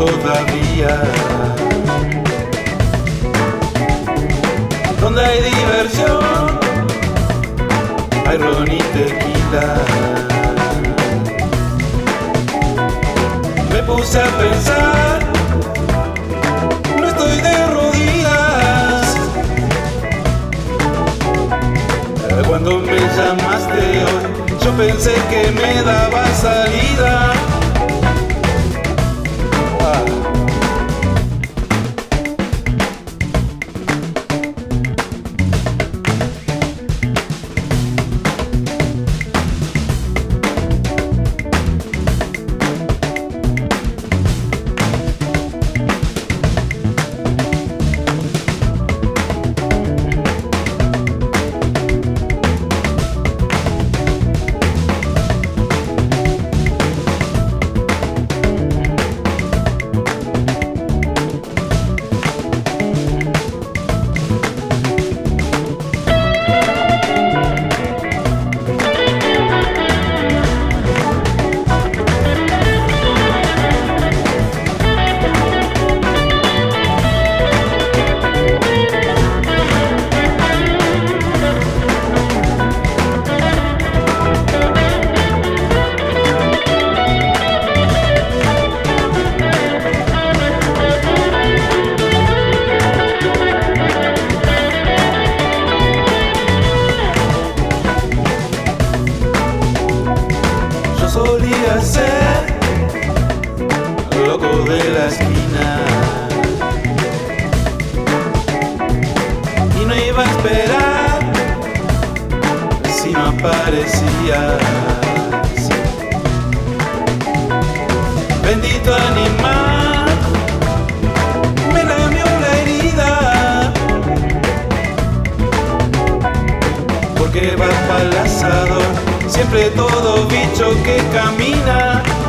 todavía. Donde hay diversión, hay ron y tequila. Me puse a pensar, no estoy de rodillas. Cuando me llamaste hoy, yo pensé que me daba salida. Y no iba a esperar si no aparecías. Bendito animal, me lamió la herida porque va para el asador, siempre todo bicho que camina.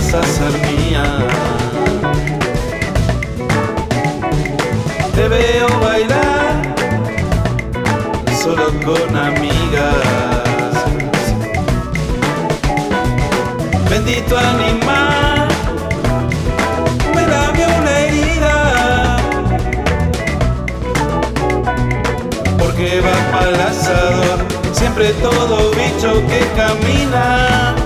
Vas mía. Te veo bailar solo con amigas. Bendito animal, me lamió una herida. Porque va asador, siempre todo bicho que camina.